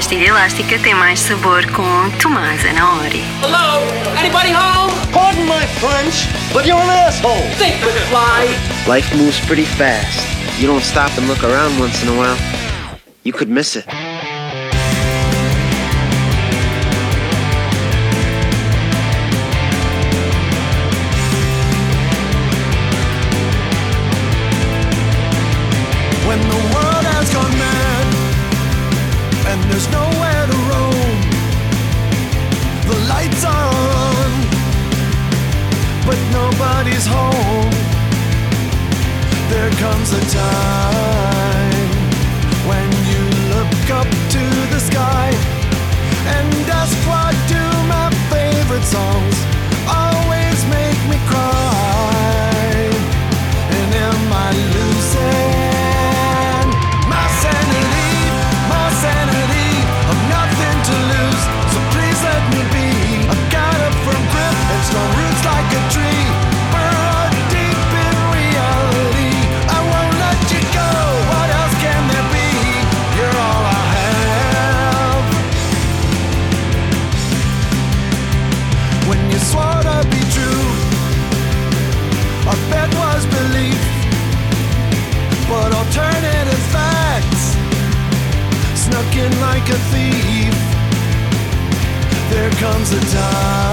pastilha elástica tem mais sabor com Tomás Anaori. Hello? Anybody home? Pardon my French, but you're an asshole. Think with fly. Life moves pretty fast. You don't stop and look around once in a while, you could miss it. But nobody's home. There comes a time snuck like a thief. There comes a time